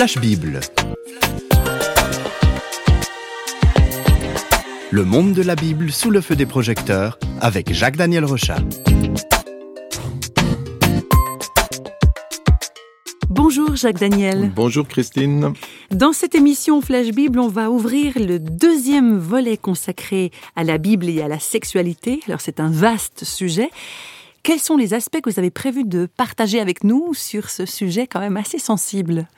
Flash Bible. Le monde de la Bible sous le feu des projecteurs avec Jacques-Daniel Rochat. Bonjour Jacques Daniel. Bonjour Christine. Dans cette émission Flash Bible, on va ouvrir le deuxième volet consacré à la Bible et à la sexualité. Alors c'est un vaste sujet. Quels sont les aspects que vous avez prévu de partager avec nous sur ce sujet quand même assez sensible?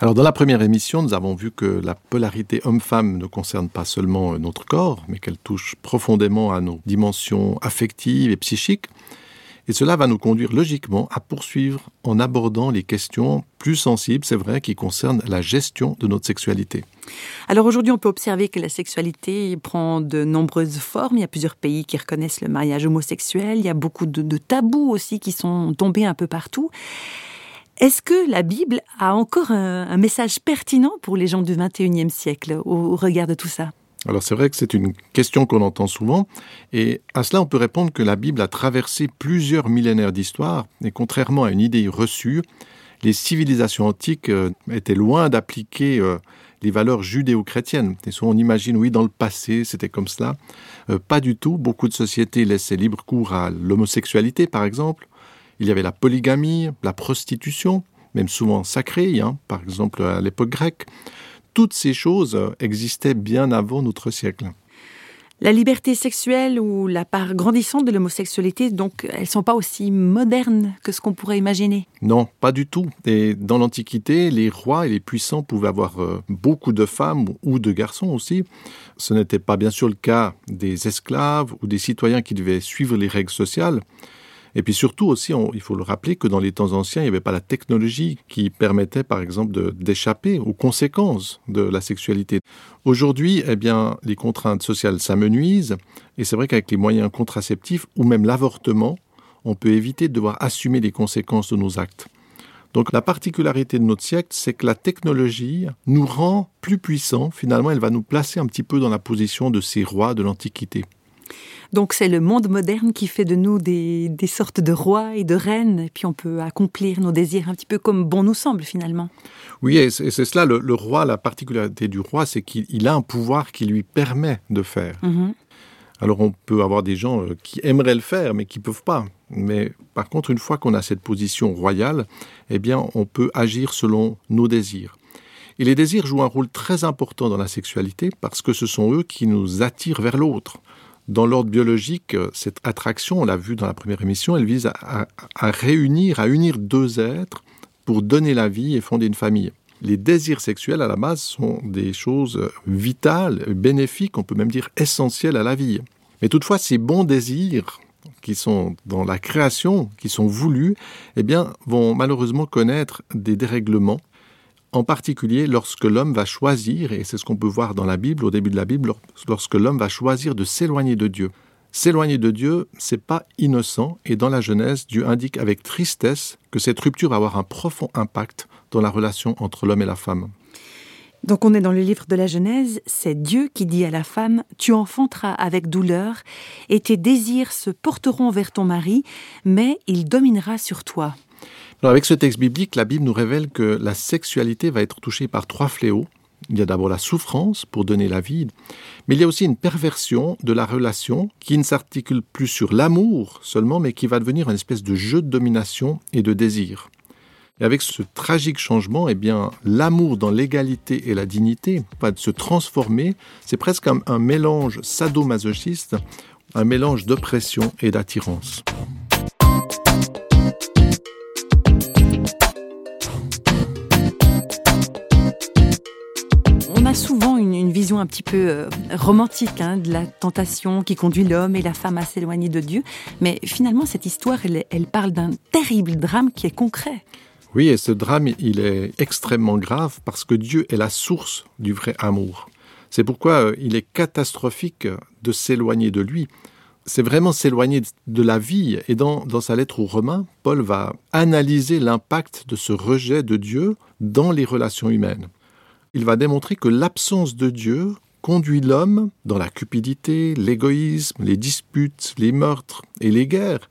Alors dans la première émission, nous avons vu que la polarité homme-femme ne concerne pas seulement notre corps, mais qu'elle touche profondément à nos dimensions affectives et psychiques. Et cela va nous conduire logiquement à poursuivre en abordant les questions plus sensibles, c'est vrai, qui concernent la gestion de notre sexualité. Alors aujourd'hui, on peut observer que la sexualité prend de nombreuses formes. Il y a plusieurs pays qui reconnaissent le mariage homosexuel. Il y a beaucoup de, tabous aussi qui sont tombés un peu partout. Est-ce que la Bible a encore un, message pertinent pour les gens du 21e siècle au regard de tout ça? Alors c'est vrai que c'est une question qu'on entend souvent, et à cela on peut répondre que la Bible a traversé plusieurs millénaires d'histoire, et contrairement à une idée reçue, les civilisations antiques euh, étaient loin d'appliquer euh, les valeurs judéo-chrétiennes. Et souvent on imagine, oui, dans le passé c'était comme cela. Euh, pas du tout, beaucoup de sociétés laissaient libre cours à l'homosexualité par exemple. Il y avait la polygamie, la prostitution, même souvent sacrée, hein, par exemple à l'époque grecque toutes ces choses existaient bien avant notre siècle. La liberté sexuelle ou la part grandissante de l'homosexualité, donc, elles sont pas aussi modernes que ce qu'on pourrait imaginer. Non, pas du tout. Et dans l'Antiquité, les rois et les puissants pouvaient avoir euh, beaucoup de femmes ou de garçons aussi. Ce n'était pas bien sûr le cas des esclaves ou des citoyens qui devaient suivre les règles sociales. Et puis surtout aussi, il faut le rappeler que dans les temps anciens, il n'y avait pas la technologie qui permettait, par exemple, d'échapper aux conséquences de la sexualité. Aujourd'hui, eh bien, les contraintes sociales s'amenuisent, et c'est vrai qu'avec les moyens contraceptifs ou même l'avortement, on peut éviter de devoir assumer les conséquences de nos actes. Donc la particularité de notre siècle, c'est que la technologie nous rend plus puissants. Finalement, elle va nous placer un petit peu dans la position de ces rois de l'Antiquité. Donc c'est le monde moderne qui fait de nous des, sortes de rois et de reines, et puis on peut accomplir nos désirs un petit peu comme bon nous semble finalement. Oui, et c'est cela, le, roi, la particularité du roi, c'est qu'il a un pouvoir qui lui permet de faire. Mhm. Alors on peut avoir des gens euh, qui aimeraient le faire, mais qui ne peuvent pas. Mais par contre, une fois qu'on a cette position royale, eh bien, on peut agir selon nos désirs. Et les désirs jouent un rôle très important dans la sexualité parce que ce sont eux qui nous attirent vers l'autre. Dans l'ordre biologique, cette attraction, on l'a vu dans la première émission, elle vise à, réunir, à unir deux êtres pour donner la vie et fonder une famille. Les désirs sexuels, à la base, sont des choses vitales, bénéfiques, on peut même dire essentielles à la vie. Mais toutefois, ces bons désirs qui sont dans la création, qui sont voulus, eh bien, vont malheureusement connaître des dérèglements en particulier lorsque l'homme va choisir, et c'est ce qu'on peut voir dans la Bible, au début de la Bible, lorsque l'homme va choisir de s'éloigner de Dieu. S'éloigner de Dieu, c'est pas innocent, et dans la Genèse, Dieu indique avec tristesse que cette rupture va avoir un profond impact dans la relation entre l'homme et la femme. Donc on est dans le livre de la Genèse, c'est Dieu qui dit à la femme, Tu enfanteras avec douleur, et tes désirs se porteront vers ton mari, mais il dominera sur toi avec ce texte biblique, la Bible nous révèle que la sexualité va être touchée par trois fléaux. Il y a d'abord la souffrance pour donner la vie, mais il y a aussi une perversion de la relation qui ne s'articule plus sur l'amour seulement, mais qui va devenir une espèce de jeu de domination et de désir. Et avec ce tragique changement, eh bien, l'amour dans l'égalité et la dignité va se transformer. C'est presque un, un mélange sadomasochiste, un mélange d'oppression et d'attirance. Vision un petit peu euh, romantique hein, de la tentation qui conduit l'homme et la femme à s'éloigner de Dieu. Mais finalement, cette histoire, elle, parle d'un terrible drame qui est concret. Oui, et ce drame, il est extrêmement grave parce que Dieu est la source du vrai amour. C'est pourquoi euh, il est catastrophique de s'éloigner de lui. C'est vraiment s'éloigner de la vie. Et dans sa lettre aux Romains, Paul va analyser l'impact de ce rejet de Dieu dans les relations humaines il va démontrer que l'absence de Dieu conduit l'homme dans la cupidité, l'égoïsme, les disputes, les meurtres et les guerres.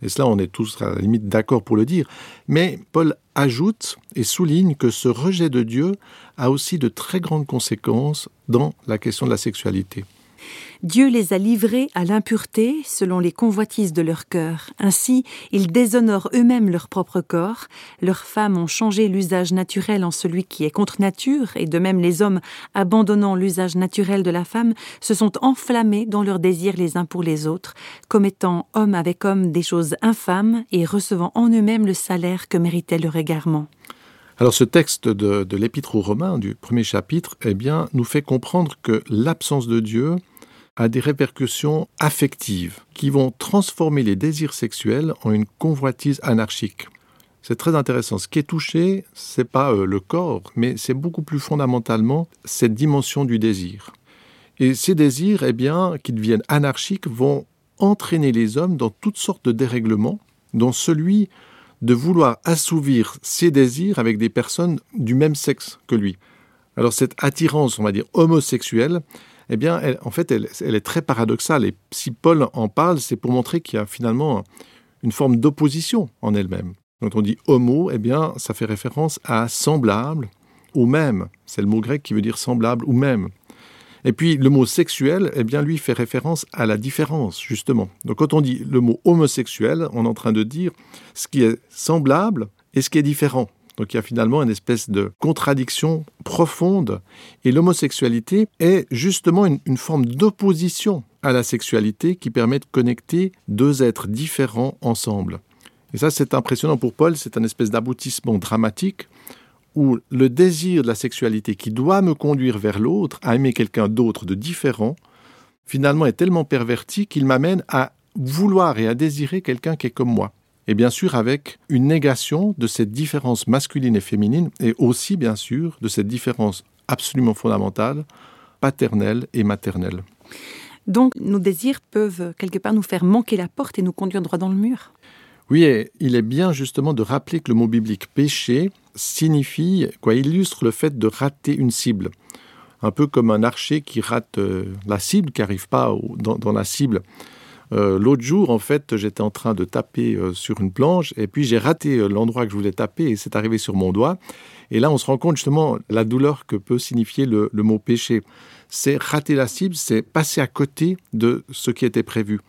Et cela, on est tous à la limite d'accord pour le dire. Mais Paul ajoute et souligne que ce rejet de Dieu a aussi de très grandes conséquences dans la question de la sexualité. Dieu les a livrés à l'impureté selon les convoitises de leur cœur. Ainsi, ils déshonorent eux-mêmes leur propre corps. Leurs femmes ont changé l'usage naturel en celui qui est contre nature, et de même les hommes, abandonnant l'usage naturel de la femme, se sont enflammés dans leurs désirs les uns pour les autres, commettant homme avec homme des choses infâmes et recevant en eux-mêmes le salaire que méritait leur égarement. Alors ce texte de, l'Épître aux Romains du premier chapitre, eh nous fait comprendre que l'absence de Dieu a des répercussions affectives qui vont transformer les désirs sexuels en une convoitise anarchique. C'est très intéressant. Ce qui est touché, c'est pas euh, le corps, mais c'est beaucoup plus fondamentalement cette dimension du désir. Et ces désirs, eh bien, qui deviennent anarchiques, vont entraîner les hommes dans toutes sortes de dérèglements, dont celui de vouloir assouvir ses désirs avec des personnes du même sexe que lui. Alors cette attirance, on va dire, homosexuelle, eh bien, en fait, elle, est très paradoxale. Et si Paul en parle, c'est pour montrer qu'il y a finalement une forme d'opposition en elle-même. Quand on dit homo, eh bien, ça fait référence à semblable ou même. C'est le mot grec qui veut dire semblable ou même. Et puis le mot sexuel, eh bien, lui fait référence à la différence, justement. Donc quand on dit le mot homosexuel, on est en train de dire ce qui est semblable et ce qui est différent. Donc il y a finalement une espèce de contradiction profonde. Et l'homosexualité est justement une, forme d'opposition à la sexualité qui permet de connecter deux êtres différents ensemble. Et ça, c'est impressionnant pour Paul, c'est un espèce d'aboutissement dramatique où le désir de la sexualité qui doit me conduire vers l'autre, à aimer quelqu'un d'autre de différent, finalement est tellement perverti qu'il m'amène à vouloir et à désirer quelqu'un qui est comme moi et bien sûr avec une négation de cette différence masculine et féminine, et aussi bien sûr de cette différence absolument fondamentale, paternelle et maternelle. Donc nos désirs peuvent quelque part nous faire manquer la porte et nous conduire droit dans le mur Oui, et il est bien justement de rappeler que le mot biblique péché signifie, quoi, illustre le fait de rater une cible. Un peu comme un archer qui rate euh, la cible, qui n'arrive pas dans la cible. Euh, l'autre jour, en fait, j'étais en train de taper euh, sur une planche et puis j'ai raté euh, l'endroit que je voulais taper et c'est arrivé sur mon doigt. Et là, on se rend compte justement la douleur que peut signifier le, le mot péché. C'est rater la cible, c'est passer à côté de ce qui était prévu.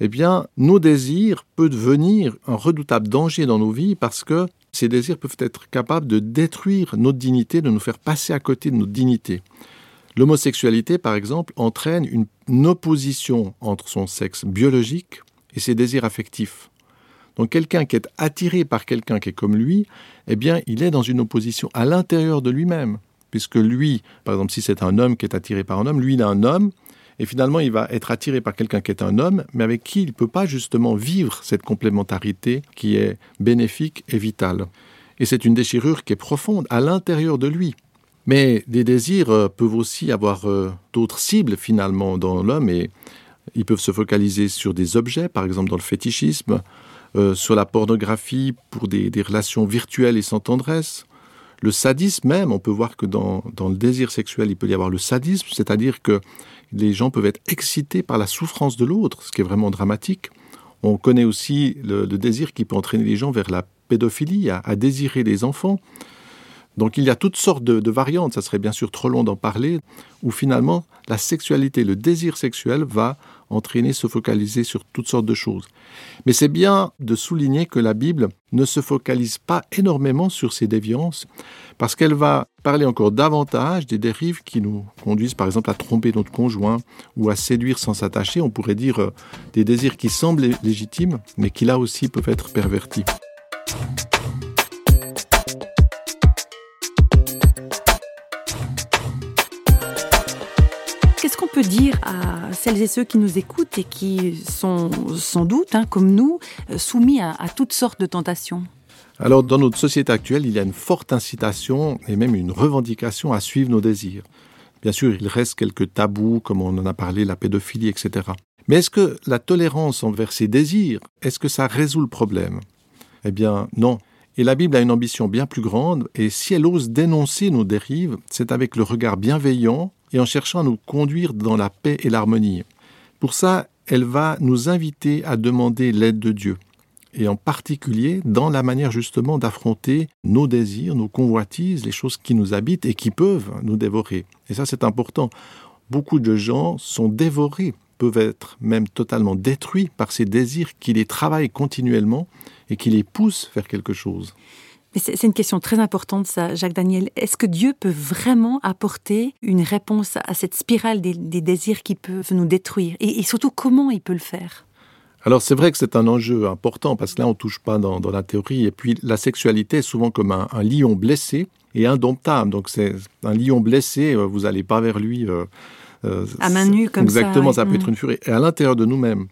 Eh bien, nos désirs peuvent devenir un redoutable danger dans nos vies parce que ces désirs peuvent être capables de détruire notre dignité, de nous faire passer à côté de notre dignité. L'homosexualité, par exemple, entraîne une opposition entre son sexe biologique et ses désirs affectifs. Donc quelqu'un qui est attiré par quelqu'un qui est comme lui, eh bien, il est dans une opposition à l'intérieur de lui-même. Puisque lui, par exemple, si c'est un homme qui est attiré par un homme, lui, il est un homme, et finalement, il va être attiré par quelqu'un qui est un homme, mais avec qui il ne peut pas justement vivre cette complémentarité qui est bénéfique et vitale. Et c'est une déchirure qui est profonde à l'intérieur de lui. Mais des désirs euh, peuvent aussi avoir euh, d'autres cibles finalement dans l'homme et ils peuvent se focaliser sur des objets, par exemple dans le fétichisme, euh, sur la pornographie pour des, relations virtuelles et sans tendresse. Le sadisme même, on peut voir que dans, le désir sexuel, il peut y avoir le sadisme, c'est-à-dire que les gens peuvent être excités par la souffrance de l'autre, ce qui est vraiment dramatique. On connaît aussi le, désir qui peut entraîner les gens vers la pédophilie, à désirer les enfants. Donc il y a toutes sortes de, variantes, ça serait bien sûr trop long d'en parler, où finalement la sexualité, le désir sexuel va entraîner, se focaliser sur toutes sortes de choses. Mais c'est bien de souligner que la Bible ne se focalise pas énormément sur ces déviances, parce qu'elle va parler encore davantage des dérives qui nous conduisent par exemple à tromper notre conjoint ou à séduire sans s'attacher, on pourrait dire euh, des désirs qui semblent légitimes, mais qui là aussi peuvent être pervertis. Peut dire à celles et ceux qui nous écoutent et qui sont sans doute, hein, comme nous, euh, soumis à, toutes sortes de tentations Alors, dans notre société actuelle, il y a une forte incitation et même une revendication à suivre nos désirs. Bien sûr, il reste quelques tabous, comme on en a parlé, la pédophilie, etc. Mais est-ce que la tolérance envers ces désirs, est-ce que ça résout le problème? Eh bien, non. Et la Bible a une ambition bien plus grande, et si elle ose dénoncer nos dérives, c'est avec le regard bienveillant et en cherchant à nous conduire dans la paix et l'harmonie. Pour ça, elle va nous inviter à demander l'aide de Dieu, et en particulier dans la manière justement d'affronter nos désirs, nos convoitises, les choses qui nous habitent et qui peuvent nous dévorer. Et ça, c'est important. Beaucoup de gens sont dévorés, peuvent être même totalement détruits par ces désirs qui les travaillent continuellement et qui les poussent vers quelque chose. Mais c'est une question très importante, ça, Jacques Daniel. Est-ce que Dieu peut vraiment apporter une réponse à cette spirale des, désirs qui peuvent nous détruire? Et, surtout, comment il peut le faire? Alors c'est vrai que c'est un enjeu important parce que là on touche pas dans, la théorie et puis la sexualité est souvent comme un, lion blessé et indomptable. Donc c'est un lion blessé, euh, vous n'allez pas vers lui. Euh, euh, à main nue comme ça. Exactement, ça peut mm. être une furie. Et à l'intérieur de nous-mêmes.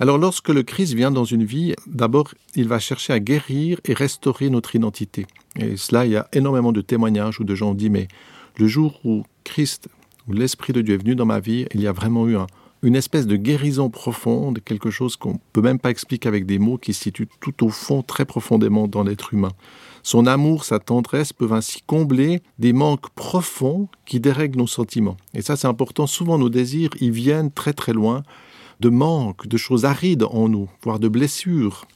Alors lorsque le Christ vient dans une vie, d'abord, il va chercher à guérir et restaurer notre identité. Et cela, il y a énormément de témoignages où de gens ont dit, mais le jour où Christ, où l'Esprit de Dieu est venu dans ma vie, il y a vraiment eu une espèce de guérison profonde, quelque chose qu'on ne peut même pas expliquer avec des mots, qui se situe tout au fond, très profondément dans l'être humain. Son amour, sa tendresse peuvent ainsi combler des manques profonds qui dérèglent nos sentiments. Et ça, c'est important. Souvent, nos désirs, ils viennent très très loin de manque, de choses arides en nous, voire de blessures.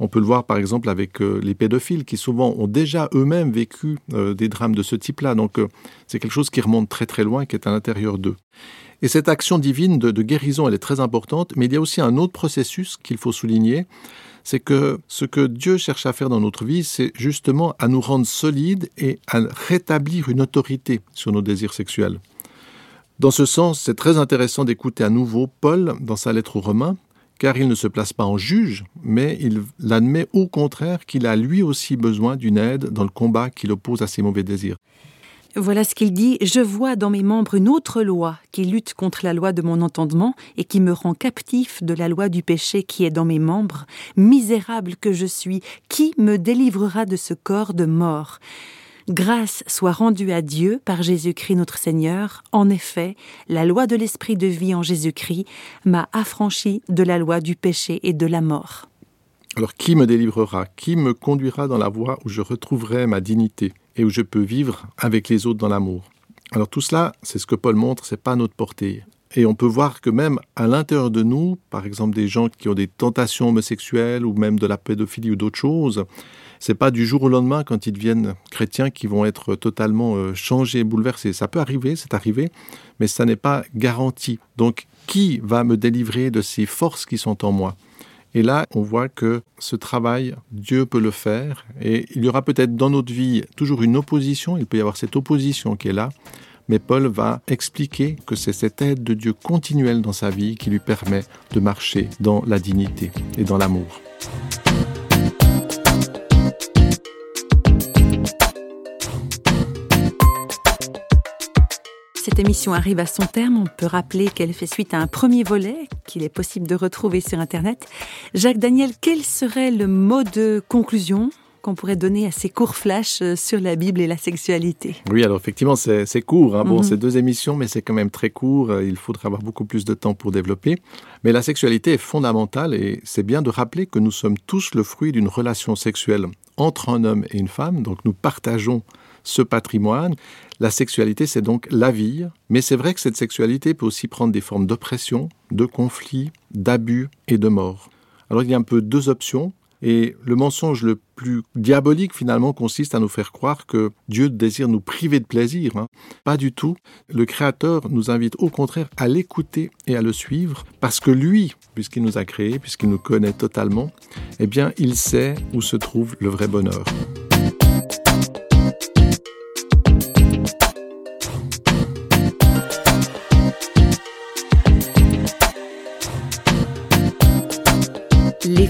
On peut le voir par exemple avec euh, les pédophiles qui souvent ont déjà eux-mêmes vécu euh, des drames de ce type-là. Donc euh, c'est quelque chose qui remonte très très loin, qui est à l'intérieur d'eux. Et cette action divine de, de, guérison, elle est très importante, mais il y a aussi un autre processus qu'il faut souligner, c'est que ce que Dieu cherche à faire dans notre vie, c'est justement à nous rendre solides et à rétablir une autorité sur nos désirs sexuels. Dans ce sens, c'est très intéressant d'écouter à nouveau Paul dans sa lettre aux Romains, car il ne se place pas en juge, mais il admet au contraire qu'il a lui aussi besoin d'une aide dans le combat qu'il oppose à ses mauvais désirs. Voilà ce qu'il dit. Je vois dans mes membres une autre loi qui lutte contre la loi de mon entendement et qui me rend captif de la loi du péché qui est dans mes membres. Misérable que je suis, qui me délivrera de ce corps de mort? Grâce soit rendue à Dieu par Jésus-Christ notre Seigneur. En effet, la loi de l'Esprit de vie en Jésus-Christ m'a affranchi de la loi du péché et de la mort. Alors qui me délivrera? Qui me conduira dans la voie où je retrouverai ma dignité et où je peux vivre avec les autres dans l'amour? Alors tout cela, c'est ce que Paul montre, c'est pas notre portée. Et on peut voir que même à l'intérieur de nous, par exemple des gens qui ont des tentations homosexuelles ou même de la pédophilie ou d'autres choses, c'est pas du jour au lendemain quand ils deviennent chrétiens qui vont être totalement euh, changés, bouleversés. Ça peut arriver, c'est arrivé, mais ça n'est pas garanti. Donc, qui va me délivrer de ces forces qui sont en moi? Et là, on voit que ce travail, Dieu peut le faire. Et il y aura peut-être dans notre vie toujours une opposition. Il peut y avoir cette opposition qui est là. Mais Paul va expliquer que c'est cette aide de Dieu continuelle dans sa vie qui lui permet de marcher dans la dignité et dans l'amour. Cette émission arrive à son terme, on peut rappeler qu'elle fait suite à un premier volet qu'il est possible de retrouver sur Internet. Jacques Daniel, quel serait le mot de conclusion qu'on pourrait donner à ces courts flashs euh, sur la Bible et la sexualité? Oui, alors effectivement, c'est court. Hein. Bon, mhm. c'est deux émissions, mais c'est quand même très court. Euh, il faudra avoir beaucoup plus de temps pour développer. Mais la sexualité est fondamentale et c'est bien de rappeler que nous sommes tous le fruit d'une relation sexuelle entre un homme et une femme. Donc nous partageons ce patrimoine. La sexualité, c'est donc la vie, mais c'est vrai que cette sexualité peut aussi prendre des formes d'oppression, de conflit, d'abus et de mort. Alors il y a un peu deux options. Et le mensonge le plus diabolique finalement consiste à nous faire croire que Dieu désire nous priver de plaisir. Hein. Pas du tout. Le Créateur nous invite au contraire à l'écouter et à le suivre parce que lui, puisqu'il nous a créés, puisqu'il nous connaît totalement, eh bien il sait où se trouve le vrai bonheur.